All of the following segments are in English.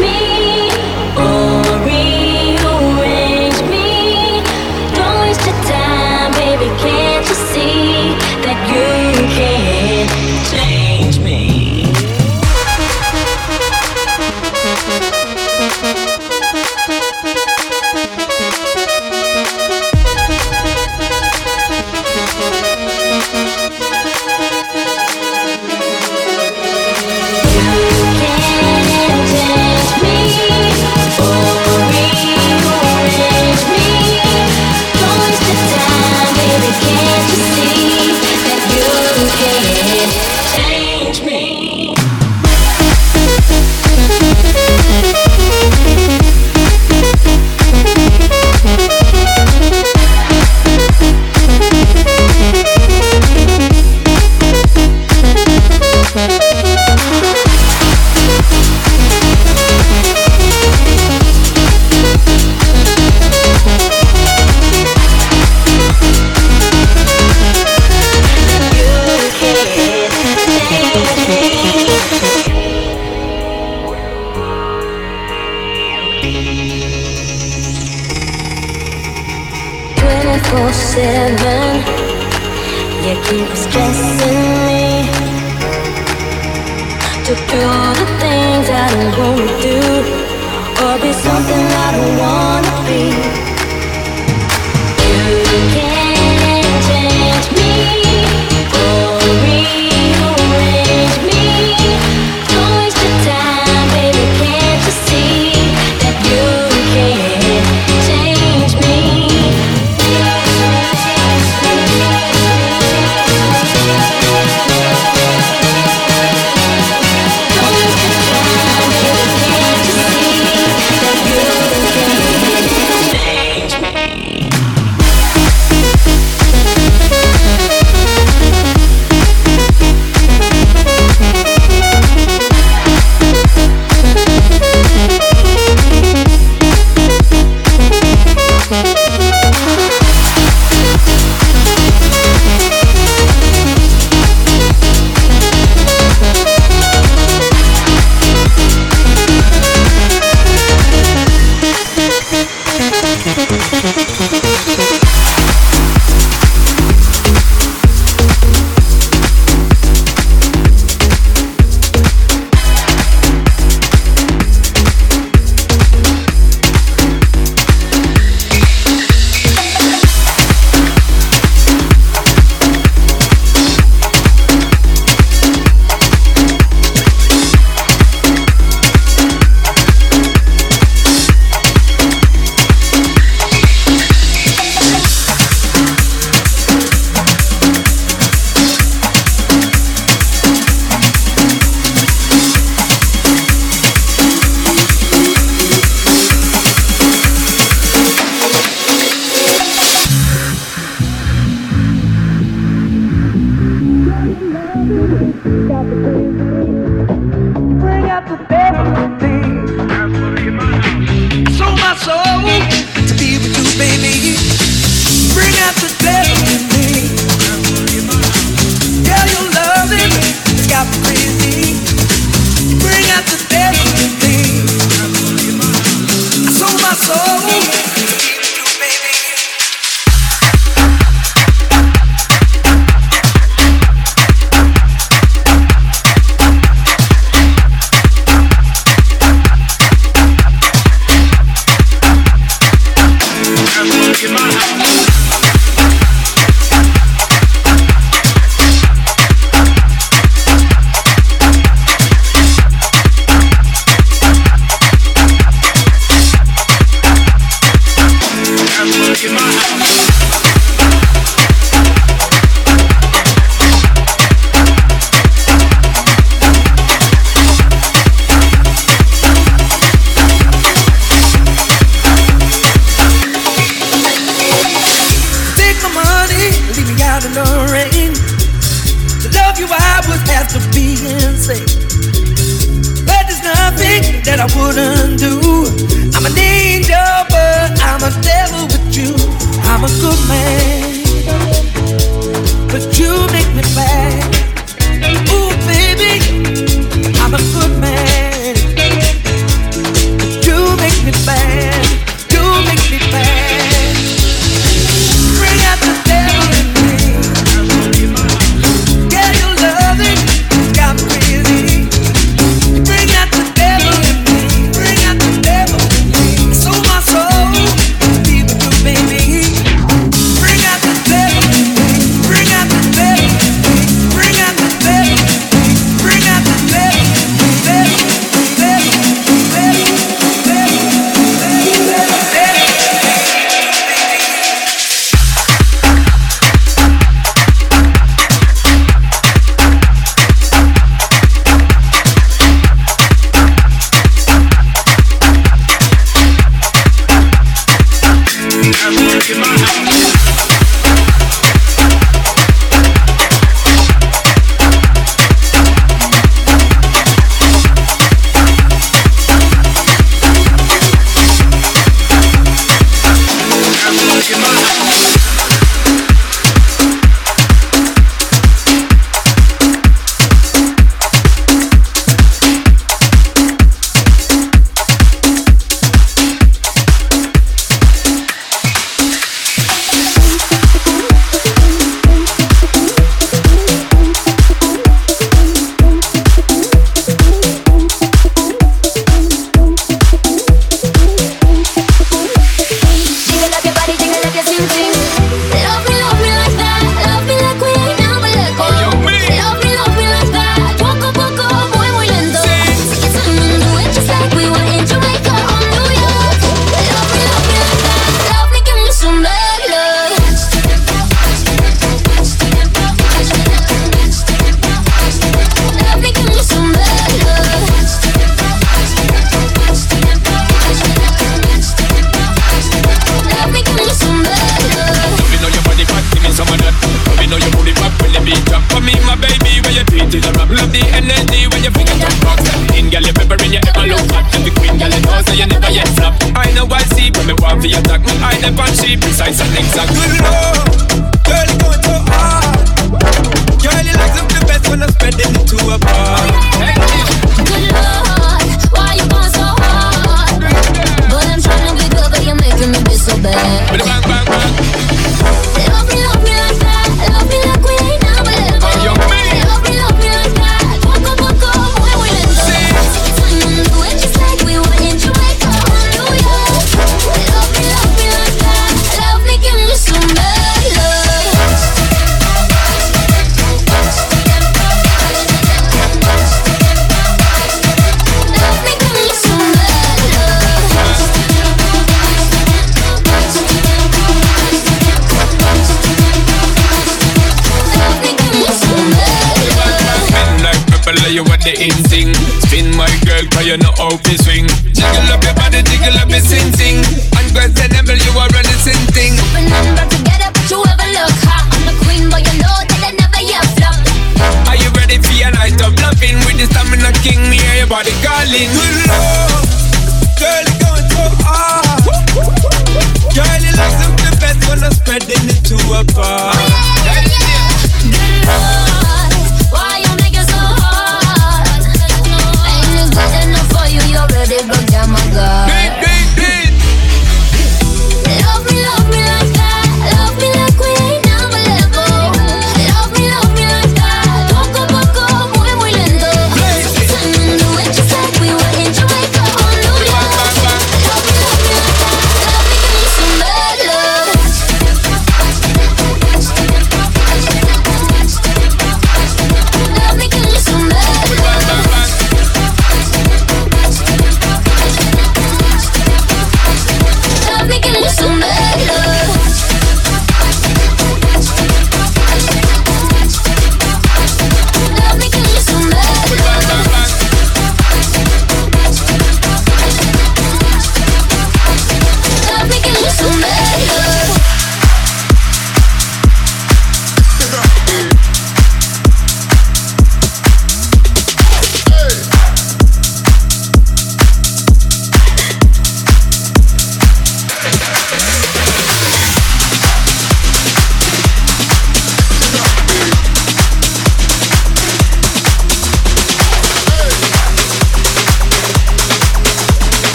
Me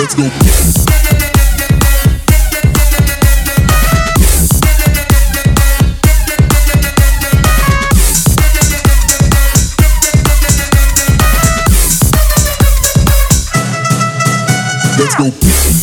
Let's go. Let's go.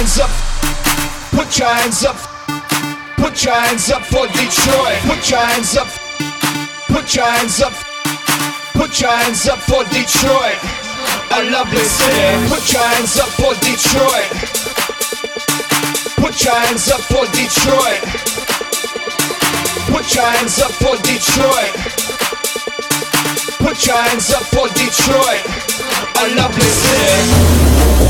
hands up. Put your hands up. Put your hands up for Detroit. Put your hands up. Put your hands up. Put your hands up for Detroit. A lovely city. Put your hands up for Detroit. Put your hands up for Detroit. Put your hands up for Detroit. Put your hands up for Detroit. A lovely city.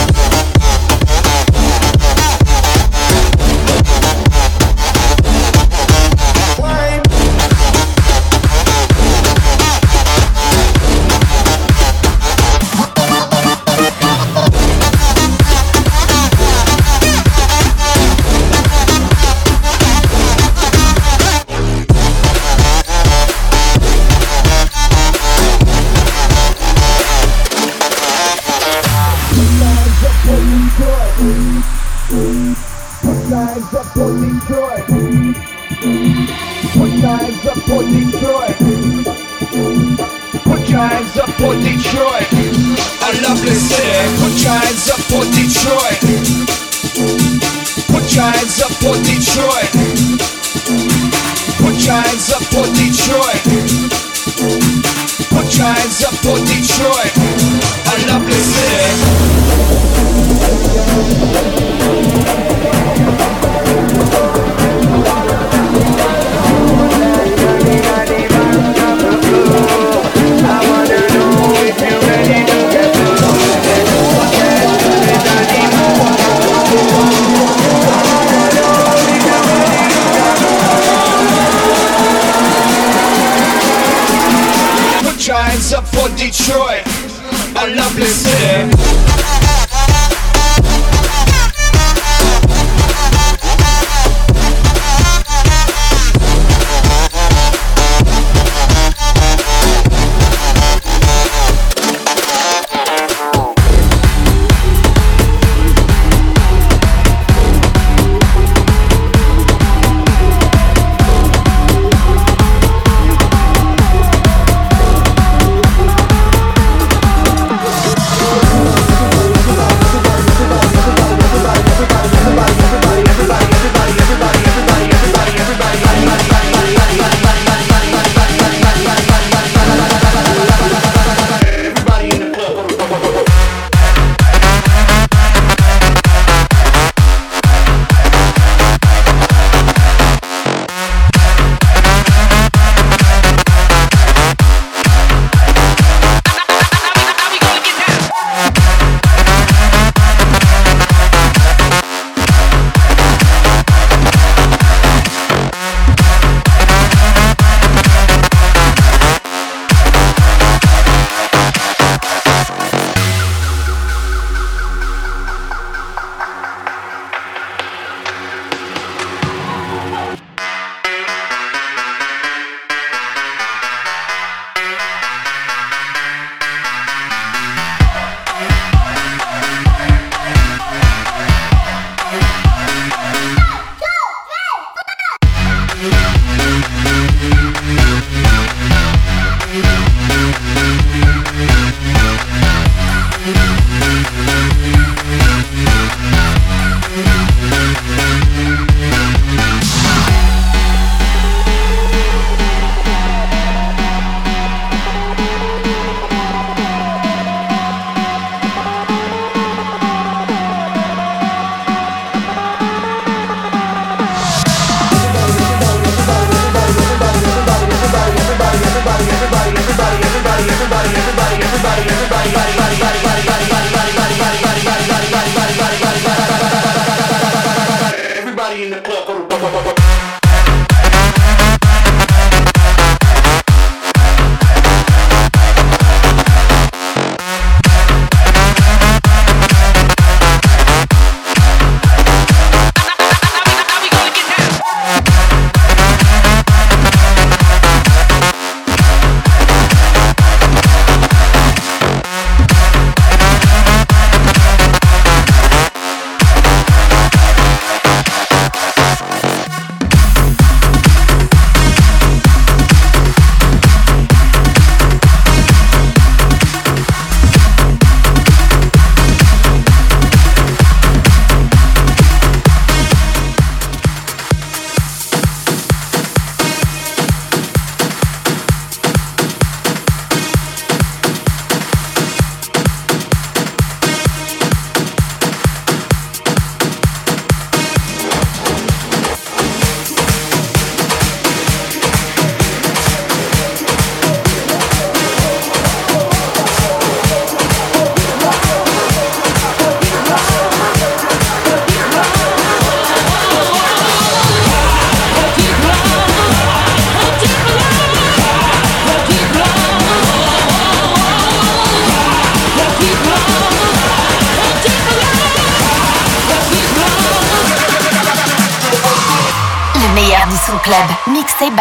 What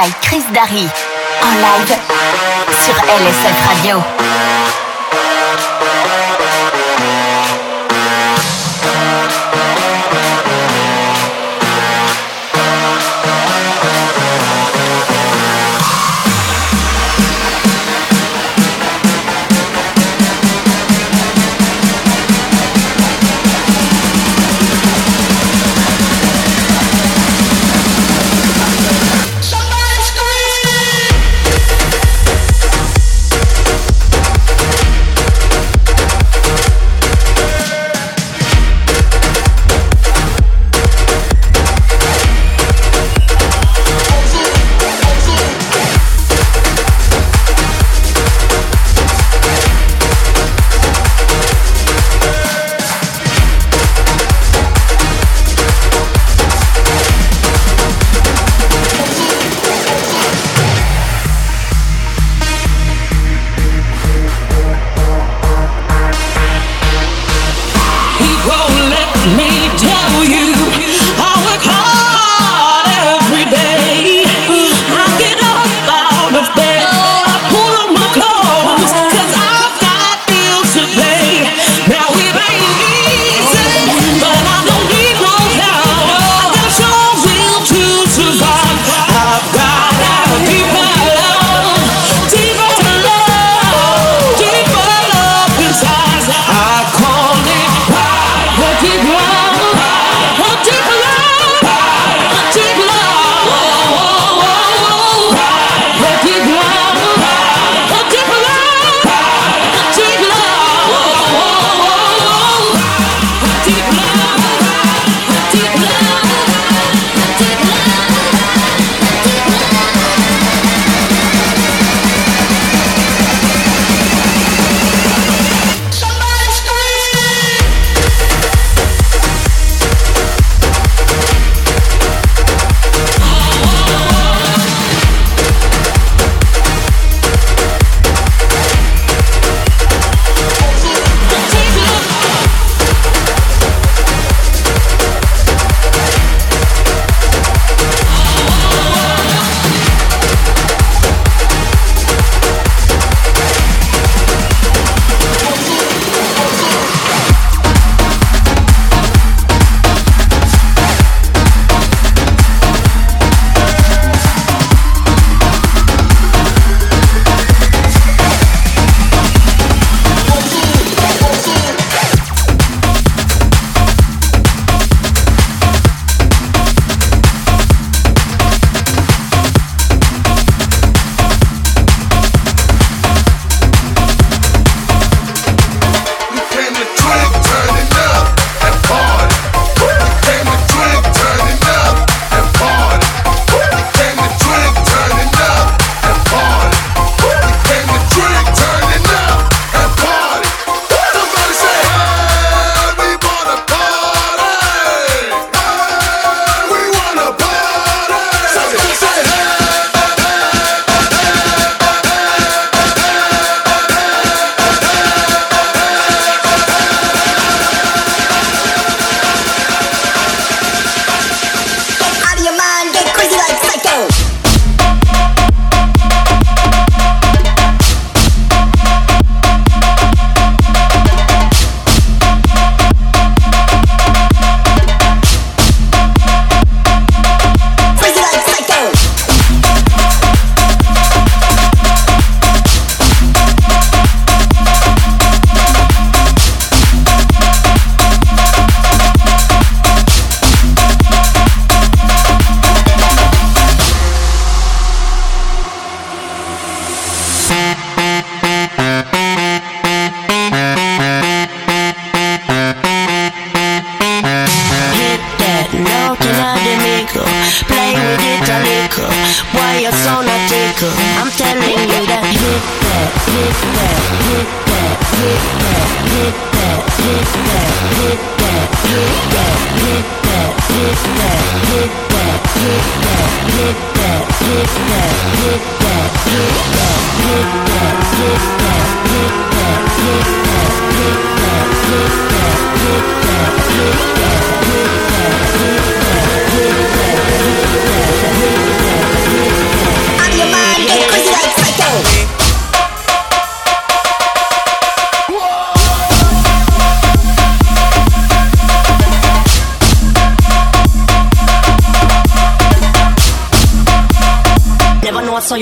by Chris Darry. En live sur LSF Radio.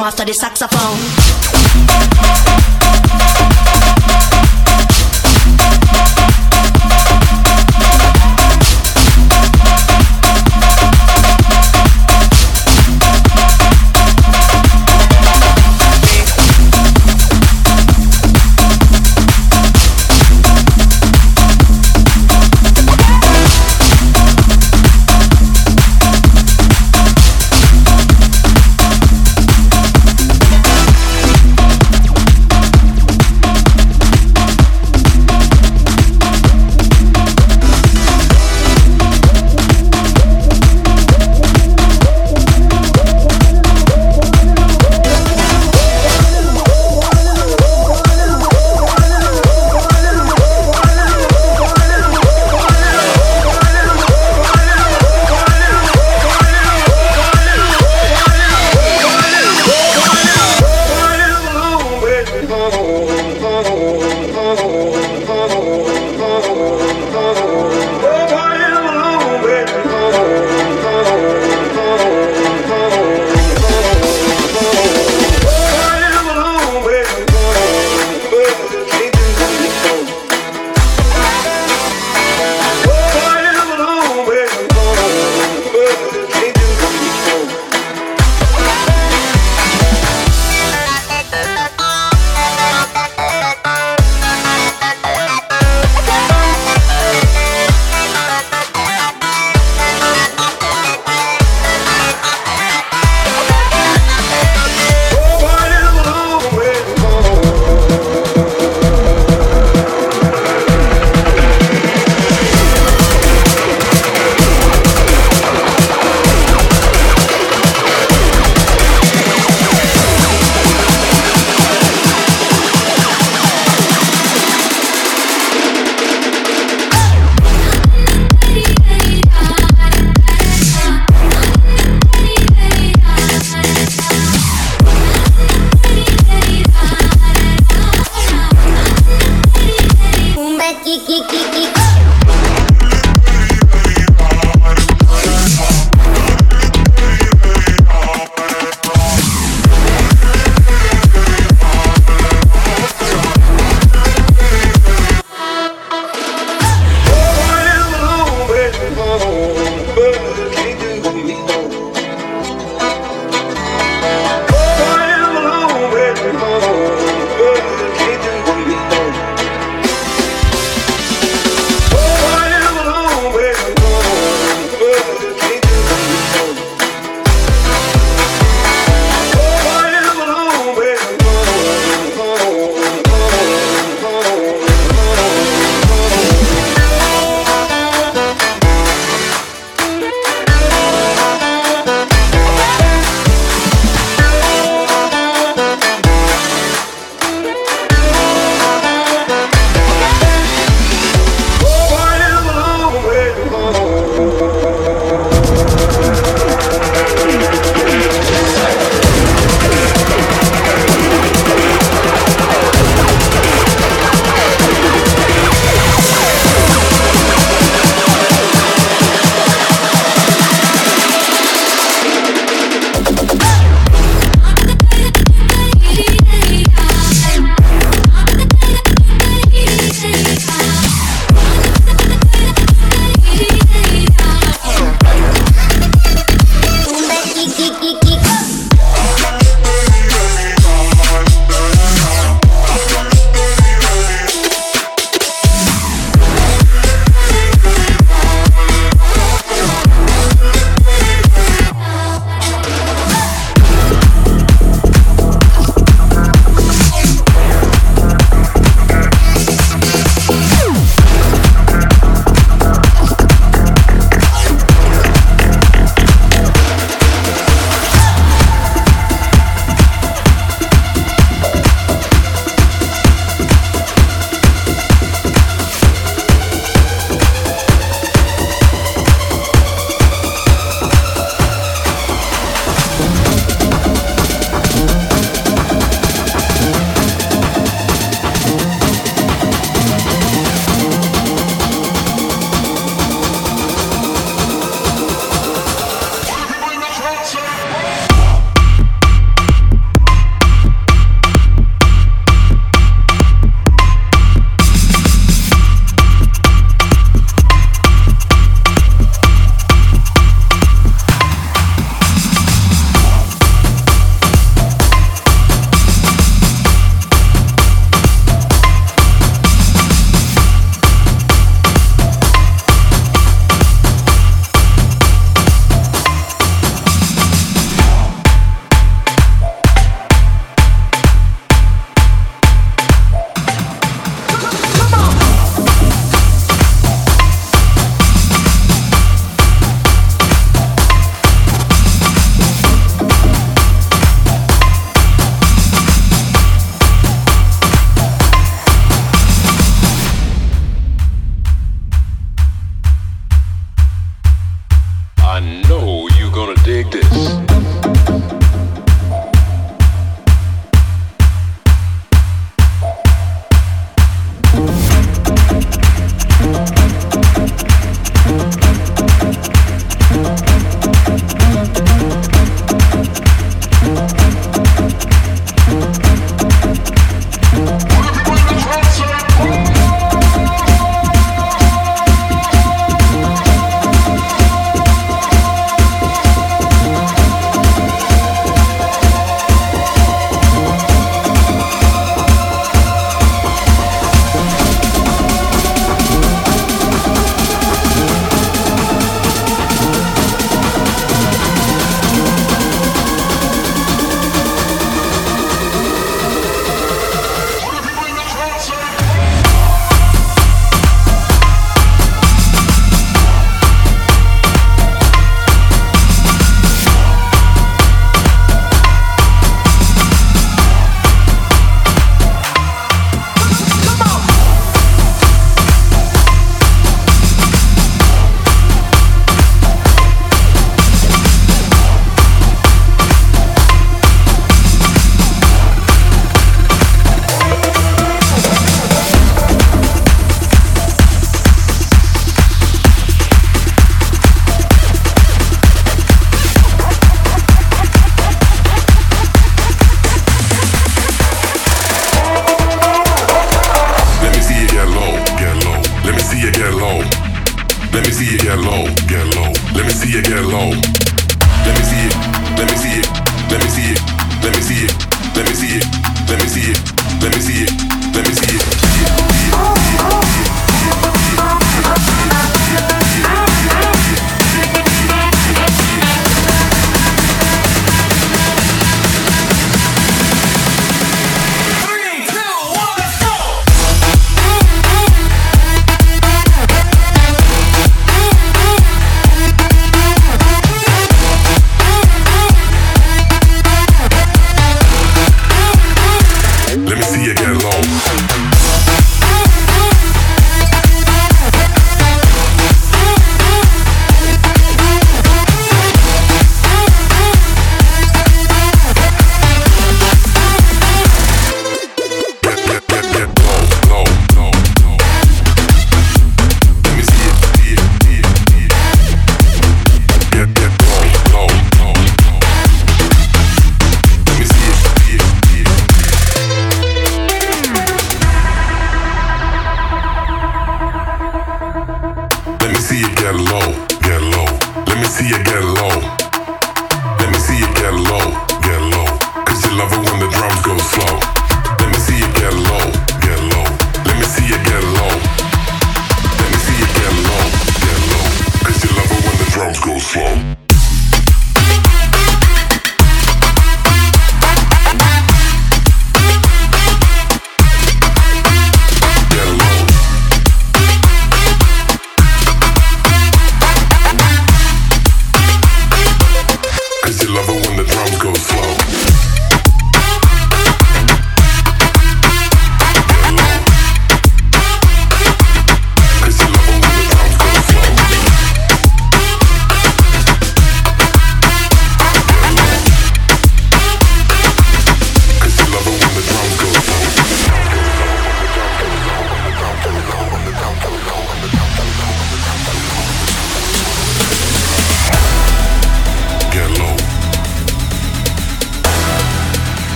Master the saxophone.